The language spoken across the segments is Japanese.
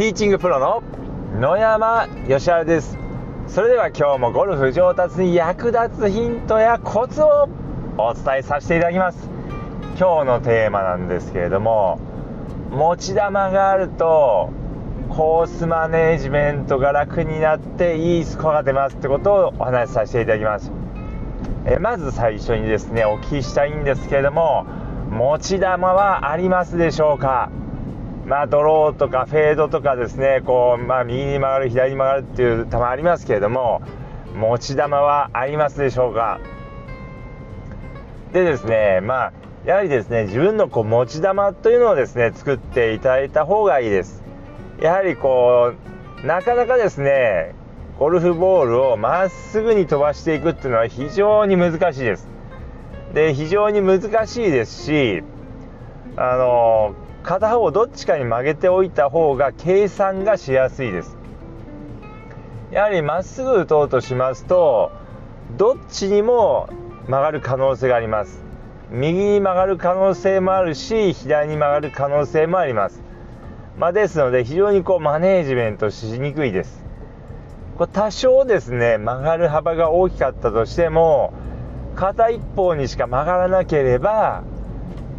ティーチングプロの野山義晴です。それでは今日もゴルフ上達に役立つヒントやコツをお伝えさせていただきます。今日のテーマなんですけれども持ち球があるとコースマネージメントが楽になっていいスコアが出ますってことをお話しさせていただきます。えまず最初にですねお聞きしたいんですけれども持ち球はありますでしょうか？まあ、ドローとかフェードとかですねこう、まあ、右に曲がる左に曲がるっていう球ありますけれども持ち球はありますでしょうか？でですねまあやはりですね自分のこう持ち球というのをですね作っていただいた方がいいです。やはりこうなかなかですねゴルフボールをまっすぐに飛ばしていくっていうのは非常に難しいです。で非常に難しいですしあの片方どっちかに曲げておいた方が計算がしやすいです。やはりまっすぐ打とうとしますとどっちにも曲がる可能性があります。右に曲がる可能性もあるし左に曲がる可能性もあります、まあ、ですので非常にこうマネージメントしにくいです。これ多少ですね曲がる幅が大きかったとしても片一方にしか曲がらなければ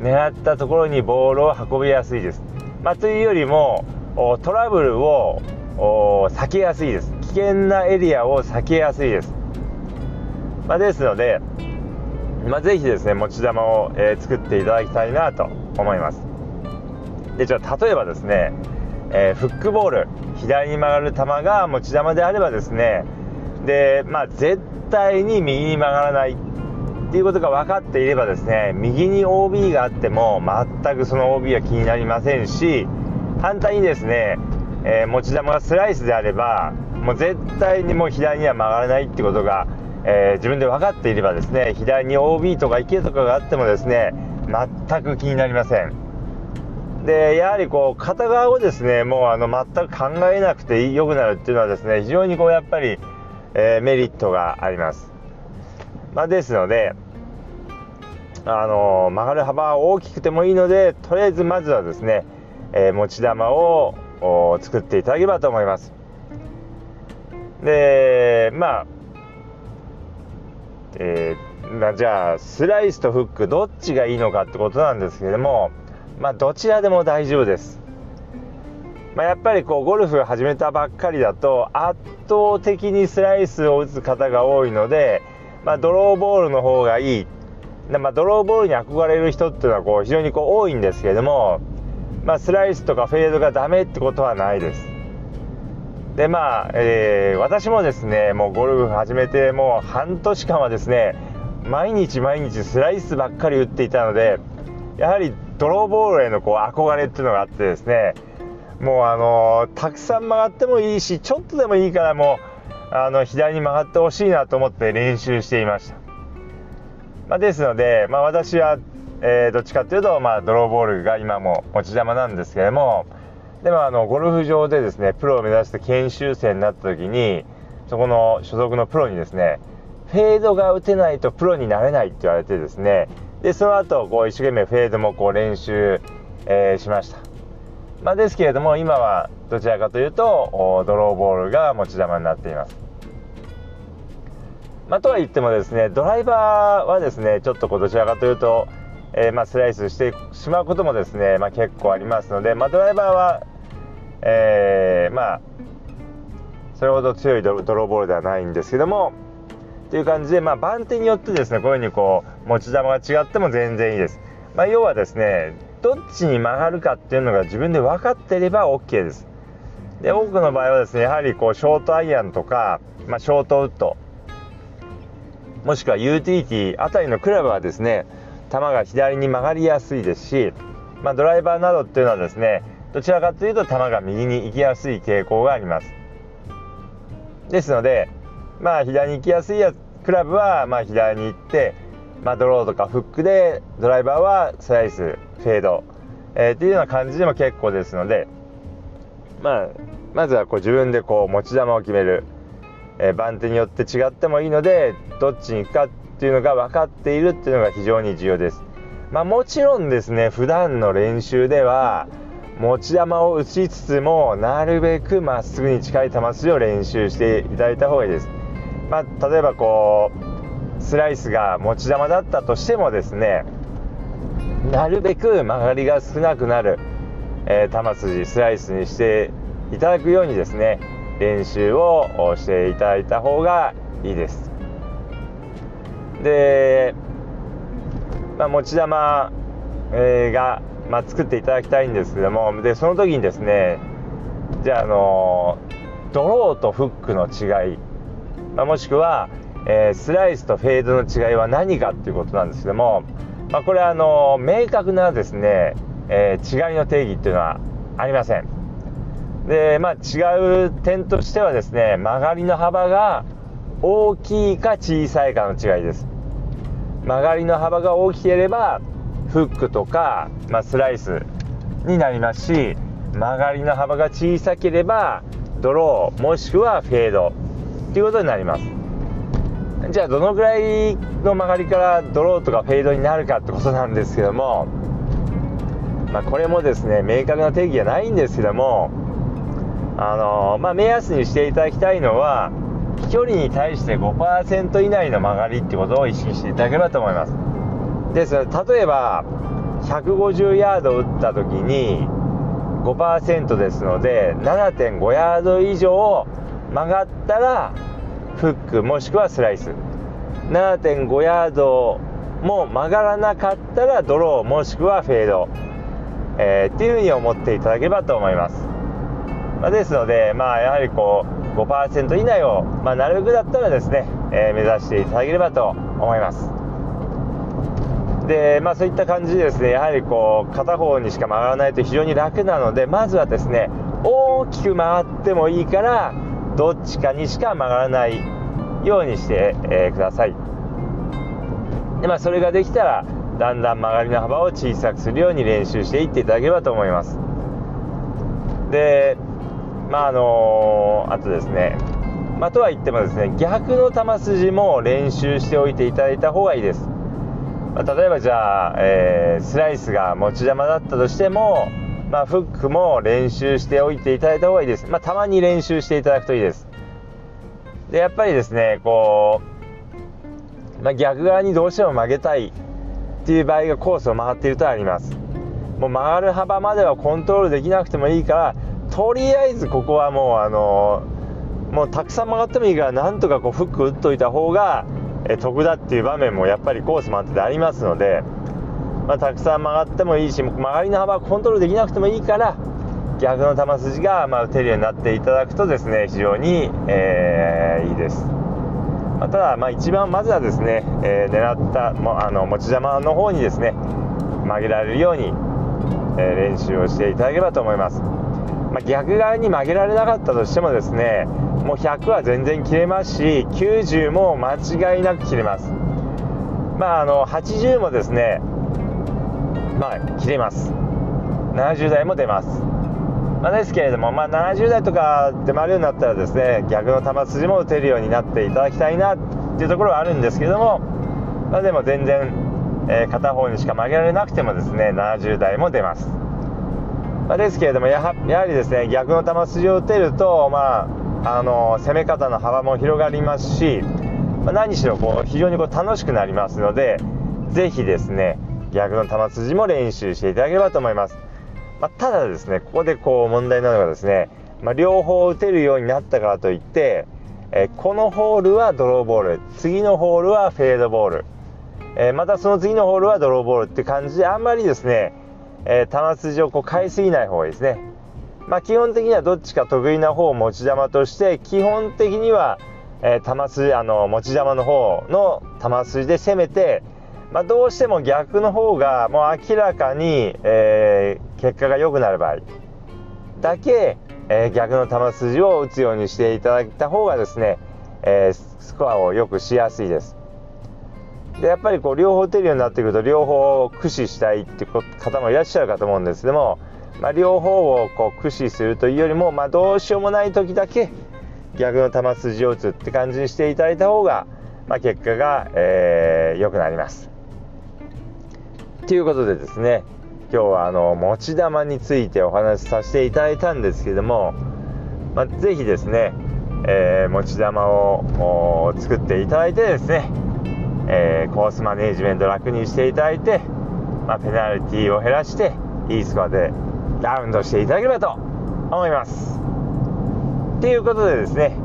狙ったところにボールを運びやすいです。まあ、というよりもトラブルを避けやすいです。危険なエリアを避けやすいです。まあ、ですので、まあ、ぜひですね持ち球を、えー、作っていただきたいなと思います。でじゃあ例えばですね、えー、フックボール左に曲がる球が持ち球であればですねで、まあ、絶対に右に曲がらないっていうことが分かっていればですね右に OB があっても全くその OB は気になりませんし反対にですね、えー、持ち球がスライスであればもう絶対にもう左には曲がらないってことが、えー、自分で分かっていればですね左に OB とか池とかがあってもですね全く気になりません。でやはりこう片側をですねもうあの全く考えなくて良くなるっていうのはですね非常にこうやっぱり、えー、メリットがあります。まあ、ですので、あの曲がる幅は大きくてもいいのでとりあえずまずはですね、えー、持ち球を作っていただければと思います。でまあえー、じゃあスライスとフックどっちがいいのかってことなんですけれどもまあどちらでも大丈夫です。まあ、やっぱりこうゴルフ始めたばっかりだと圧倒的にスライスを打つ方が多いのでまあ、ドローボールの方がいい。で、まあ、ドローボールに憧れる人っていうのはこう非常にこう多いんですけれども、まあ、スライスとかフェードがダメってことはないです。でまあ、えー、私もですねもうゴルフ始めてもう半年間はですね毎日毎日スライスばっかり打っていたのでやはりドローボールへのこう憧れっていうのがあってですねもうあのー、たくさん曲がってもいいしちょっとでもいいからもうあの左に曲がってほしいなと思って練習していました、まあ、ですので、まあ、私は、えー、どっちかっていうと、まあ、ドローボールが今も持ち球なんですけれどもでもあのゴルフ場でですねプロを目指して研修生になった時にそこの所属のプロにですねフェードが打てないとプロになれないって言われてですねでその後こう一生懸命フェードもこう練習、えー、しました、まあ、ですけれども今はどちらかというとドローボールが持ち球になっています。まあ、とは言ってもですねドライバーはですねちょっとこうどちらかというと、えー、まあ、スライスしてしまうこともですね、まあ、結構ありますので、まドライバーは、えー、まそれほど強いドローボールではないんですけどもという感じで、ま番手によってですねこういうふうにこう持ち球が違っても全然いいです、ま要はですねどっちに曲がるかっていうのが自分で分かっていれば OK です。で多くの場合はですねやはりこうショートアイアンとか、まショートウッドもしくはユーティリティあたりのクラブはですね球が左に曲がりやすいですし、まあ、ドライバーなどっていうのはですねどちらかというと球が右に行きやすい傾向があります。ですのでまあ左に行きやすいやクラブはまあ左に行って、まあ、ドローとかフックでドライバーはスライスフェード、えー、っていうような感じでも結構ですので、まあ、まずはこう自分でこう持ち球を決める。え番手によって違ってもいいのでどっちに行くかっていうのが分かっているっていうのが非常に重要です。まあ、もちろんですね普段の練習では持ち球を打ちつつもなるべくまっすぐに近い球筋を練習していただいた方がいいです、まあ、例えばこうスライスが持ち球だったとしてもですねなるべく曲がりが少なくなる、えー、球筋スライスにしていただくようにですね練習をしていただいた方がいいです。で、まあ、持ち球、えー、がまあ、作っていただきたいんですけどもでその時にですねじゃあ、あのドローとフックの違い、まあ、もしくは、えー、スライスとフェードの違いは何かっていうことなんですけども、まあ、これはあの明確なですね、えー、違いの定義っていうのはありません。でまあ違う点としてはですね曲がりの幅が大きいか小さいかの違いです。曲がりの幅が大きければフックとか、まあ、スライスになりますし曲がりの幅が小さければドローもしくはフェードということになります。じゃあどのぐらいの曲がりからドローとかフェードになるかってことなんですけども、まあ、これもですね明確な定義はないんですけどもあのまあ、目安にしていただきたいのは飛距離に対して5%以内の曲がりってことを意識していただければと思います。ですので例えば150ヤード打った時に5%ですので7.5ヤード以上曲がったらフックもしくはスライス。7.5ヤードも曲がらなかったらドローもしくはフェード、えー、っていうふうに思っていただければと思います、まあ、ですのでまあやはりこう5%以内を、まあ、なるべくだったらですね、えー、目指していただければと思います。でまあ、そういった感じでですねやはりこう片方にしか曲がらないと非常に楽なのでまずはですね大きく回ってもいいからどっちかにしか曲がらないようにして、えー、ください。で、まあ、それができたらだんだん曲がりの幅を小さくするように練習していっていただければと思います。でまああのー、あとですねまあ、とは言ってもですね逆の球筋も練習しておいていただいた方がいいです。まあ、例えばじゃあ、えー、スライスが持ち球だったとしても、まあ、フックも練習しておいていただいた方がいいです、まあ、たまに練習していただくといいです。でやっぱりですねこう、まあ、逆側にどうしても曲げたいっていう場合がコースを回っているとあります。もう曲がる幅まではコントロールできなくてもいいからとりあえずここはもうあのもうたくさん曲がってもいいからなんとかこうフック打っといた方が得だっていう場面もやっぱりコース回ってありますので、まあ、たくさん曲がってもいいし曲がりの幅コントロールできなくてもいいから逆の球筋がま打てるようになっていただくとですね非常に、えー、いいです、まあ、ただまあ一番まずはですね、えー、狙ったもあの持ち球の方にですね曲げられるように、え練習をしていただければと思います、まあ、逆側に曲げられなかったとしてもですねもう100は全然切れますし90も間違いなく切れます。まああの80もですねまあ切れます。70代も出ます、まあ、ですけれども、まあ、70代とかで回るようになったらですね逆の球筋も打てるようになっていただきたいなっていうところはあるんですけども、まあ、でも全然、えー、片方にしか曲げられなくてもですね70代も出ます。まあ、ですけれどもやはりですね逆の球筋を打てると、まあ、あの攻め方の幅も広がりますし、まあ、何しろこう非常にこう楽しくなりますのでぜひですね逆の球筋も練習していただければと思います、まあ、ただですねここでこう問題なのがですね、ま、両方打てるようになったからといってえこのホールはドローボール次のホールはフェードボール、えまたその次のホールはドローボールって感じであんまりですね、え球筋をこう変えすぎない方がいいですねまあ、基本的にはどっちか得意な方を持ち球として基本的には、えー、球筋あの持ち球の方の球筋で攻めて、まあ、どうしても逆の方がもう明らかに、えー、結果が良くなる場合だけ、えー、逆の球筋を打つようにしていただいた方がですね、えスコアを良くしやすいです。でやっぱりこう両方打てるようになってくると両方を駆使したいって方もいらっしゃるかと思うんですけどもまあ、両方をこう駆使するというよりも、まあ、どうしようもない時だけ逆の球筋を打つって感じにしていただいた方が、まあ、結果が、えー、くなります。ということでですね、今日はあの持ち球についてお話しさせていただいたんですけども、まあ、ぜひですね、えー、持ち球を作っていただいてですね、えー、コースマネージメント楽にしていただいて、まあ、ペナルティを減らしていいスコアでラウンドしていただければと思います。ということでですね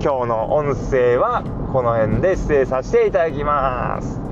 今日の音声はこの辺で失礼させていただきます。